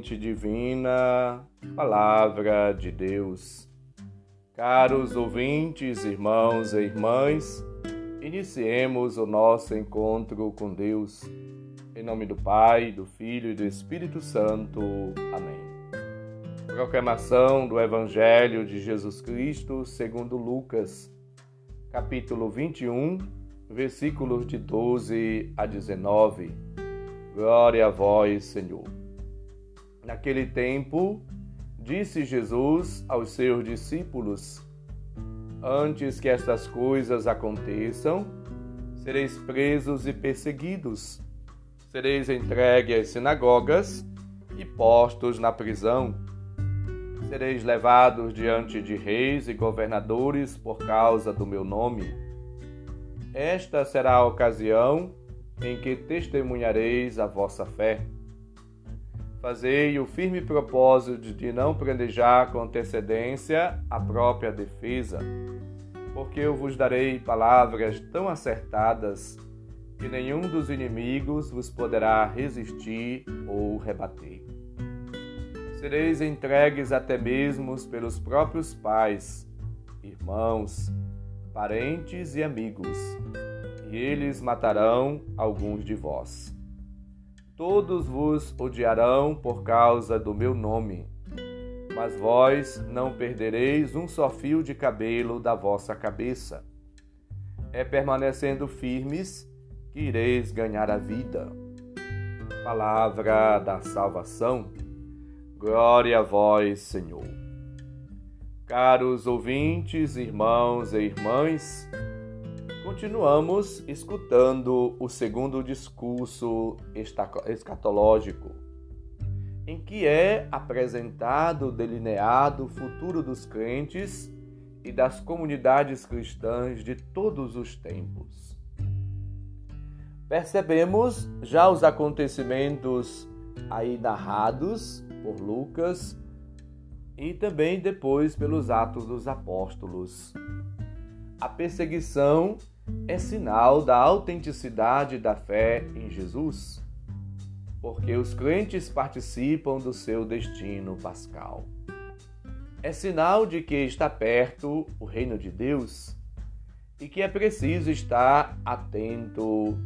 divina, Palavra de Deus. Caros ouvintes, irmãos e irmãs, iniciemos o nosso encontro com Deus. Em nome do Pai, do Filho e do Espírito Santo. Amém. Proclamação do Evangelho de Jesus Cristo segundo Lucas, capítulo 21, versículos de 12 a 19. Glória a vós, Senhor. Naquele tempo, disse Jesus aos seus discípulos: Antes que estas coisas aconteçam, sereis presos e perseguidos, sereis entregues às sinagogas e postos na prisão. Sereis levados diante de reis e governadores por causa do meu nome. Esta será a ocasião em que testemunhareis a vossa fé. Fazei o firme propósito de não planejar com antecedência a própria defesa, porque eu vos darei palavras tão acertadas que nenhum dos inimigos vos poderá resistir ou rebater. Sereis entregues até mesmo pelos próprios pais, irmãos, parentes e amigos, e eles matarão alguns de vós. Todos vos odiarão por causa do meu nome, mas vós não perdereis um só fio de cabelo da vossa cabeça. É permanecendo firmes que ireis ganhar a vida. Palavra da salvação. Glória a vós, Senhor. Caros ouvintes, irmãos e irmãs, Continuamos escutando o segundo discurso escatológico, em que é apresentado, delineado o futuro dos crentes e das comunidades cristãs de todos os tempos. Percebemos já os acontecimentos aí narrados por Lucas e também depois pelos Atos dos Apóstolos. A perseguição é sinal da autenticidade da fé em Jesus, porque os crentes participam do seu destino pascal. É sinal de que está perto o reino de Deus e que é preciso estar atento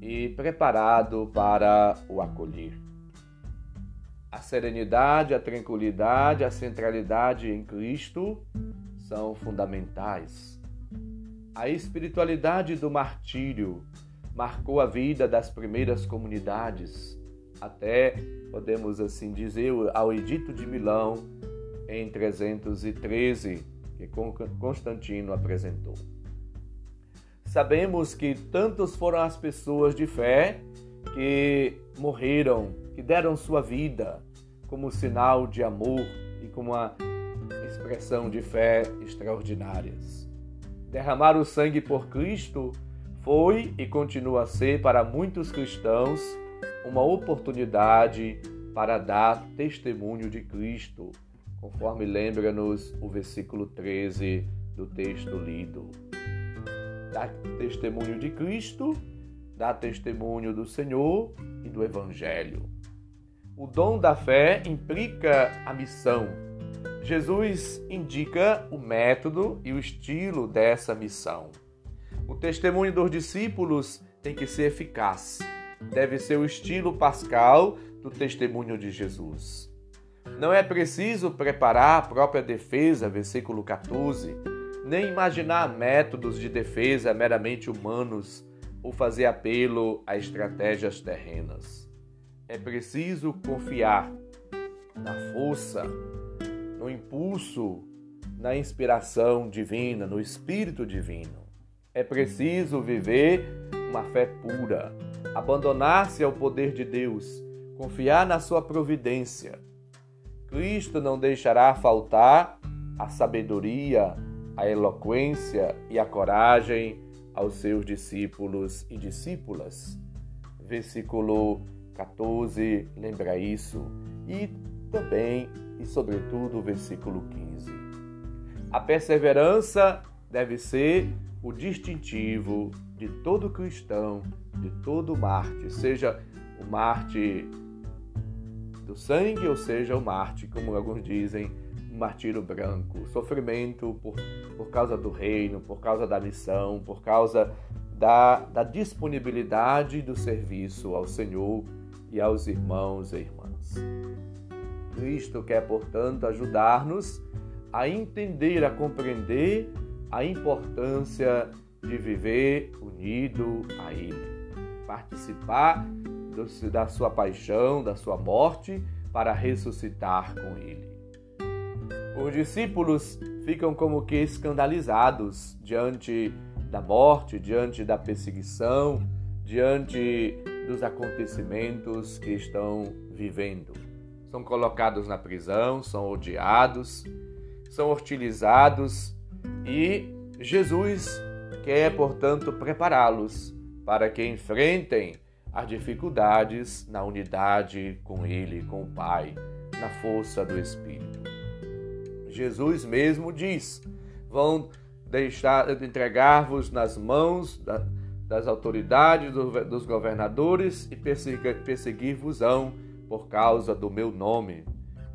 e preparado para o acolher. A serenidade, a tranquilidade, a centralidade em Cristo são fundamentais a espiritualidade do martírio marcou a vida das primeiras comunidades, até, podemos assim dizer, ao Edito de Milão, em 313, que Constantino apresentou. Sabemos que tantos foram as pessoas de fé que morreram, que deram sua vida como sinal de amor e como uma expressão de fé extraordinárias. Derramar o sangue por Cristo foi e continua a ser para muitos cristãos uma oportunidade para dar testemunho de Cristo, conforme lembra-nos o versículo 13 do texto lido. Dar testemunho de Cristo, dar testemunho do Senhor e do Evangelho. O dom da fé implica a missão, Jesus indica o método e o estilo dessa missão. O testemunho dos discípulos tem que ser eficaz. Deve ser o estilo pascal do testemunho de Jesus. Não é preciso preparar a própria defesa, versículo 14, nem imaginar métodos de defesa meramente humanos ou fazer apelo a estratégias terrenas. É preciso confiar na força, no impulso, na inspiração divina, no Espírito Divino. É preciso viver uma fé pura, abandonar-se ao poder de Deus, confiar na sua providência. Cristo não deixará faltar a sabedoria, a eloquência e a coragem aos seus discípulos e discípulas. Versículo 14 lembra isso. E também e, sobretudo, o versículo 15. A perseverança deve ser o distintivo de todo cristão, de todo Marte, seja o Marte do sangue, ou seja, o Marte, como alguns dizem, um martírio branco, sofrimento por, por causa do reino, por causa da missão, por causa da, da disponibilidade do serviço ao Senhor e aos irmãos e irmãs. Cristo quer, portanto, ajudar-nos a entender, a compreender a importância de viver unido a Ele, participar do, da sua paixão, da sua morte, para ressuscitar com Ele. Os discípulos ficam como que escandalizados diante da morte, diante da perseguição, diante dos acontecimentos que estão vivendo. São colocados na prisão, são odiados, são hostilizados e Jesus quer, portanto, prepará-los para que enfrentem as dificuldades na unidade com Ele, com o Pai, na força do Espírito. Jesus mesmo diz: vão deixar entregar-vos nas mãos da, das autoridades, do, dos governadores e perseguir-vos-ão por causa do meu nome.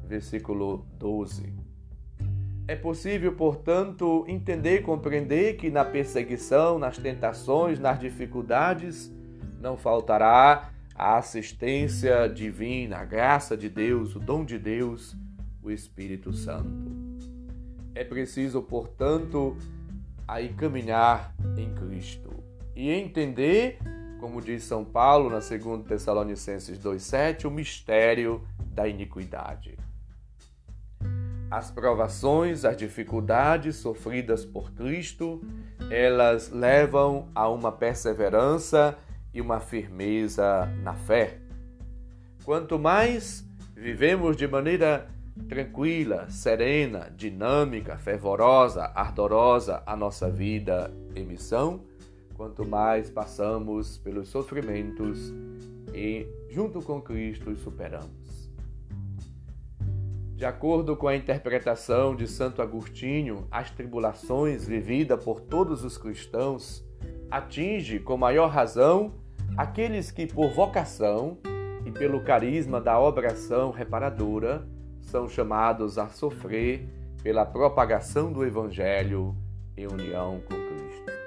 Versículo 12. É possível, portanto, entender e compreender que na perseguição, nas tentações, nas dificuldades, não faltará a assistência divina, a graça de Deus, o dom de Deus, o Espírito Santo. É preciso, portanto, aí caminhar em Cristo e entender, como diz São Paulo na 2 Tessalonicenses 2,7, o mistério da iniquidade. As provações, as dificuldades sofridas por Cristo, elas levam a uma perseverança e uma firmeza na fé. Quanto mais vivemos de maneira tranquila, serena, dinâmica, fervorosa, ardorosa a nossa vida e missão, quanto mais passamos pelos sofrimentos e, junto com Cristo, os superamos. De acordo com a interpretação de Santo Agostinho, as tribulações vividas por todos os cristãos atinge com maior razão aqueles que, por vocação e pelo carisma da obração reparadora, são chamados a sofrer pela propagação do Evangelho em união com Cristo.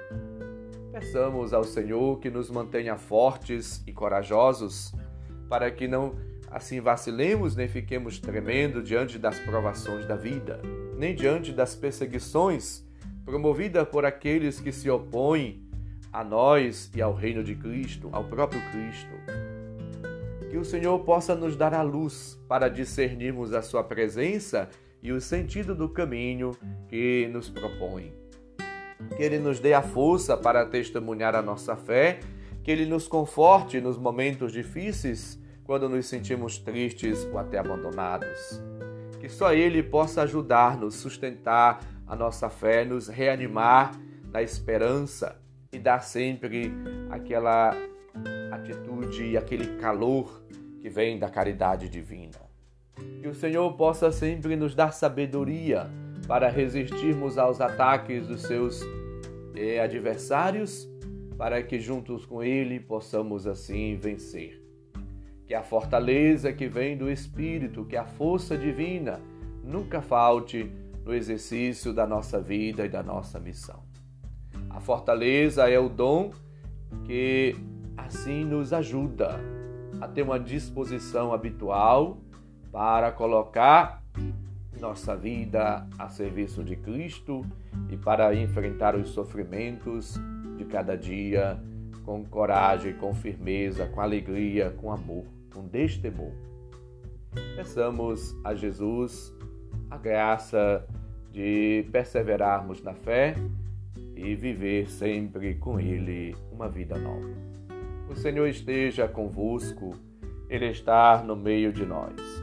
Peçamos ao Senhor que nos mantenha fortes e corajosos, para que não assim vacilemos nem fiquemos tremendo diante das provações da vida, nem diante das perseguições promovidas por aqueles que se opõem a nós e ao reino de Cristo, ao próprio Cristo. Que o Senhor possa nos dar a luz para discernirmos a Sua presença e o sentido do caminho que nos propõe. Que Ele nos dê a força para testemunhar a nossa fé, que Ele nos conforte nos momentos difíceis, quando nos sentimos tristes ou até abandonados. Que só Ele possa ajudar-nos, sustentar a nossa fé, nos reanimar na esperança e dar sempre aquela atitude e aquele calor que vem da caridade divina. Que o Senhor possa sempre nos dar sabedoria para resistirmos aos ataques dos seus eh, adversários, para que juntos com Ele possamos assim vencer. Que a fortaleza que vem do Espírito, que a força divina nunca falte no exercício da nossa vida e da nossa missão. A fortaleza é o dom que assim nos ajuda a ter uma disposição habitual para colocar nossa vida a serviço de Cristo e para enfrentar os sofrimentos de cada dia com coragem, com firmeza, com alegria, com amor, com destemor. Peçamos a Jesus a graça de perseverarmos na fé e viver sempre com Ele uma vida nova. O Senhor esteja convosco, Ele está no meio de nós.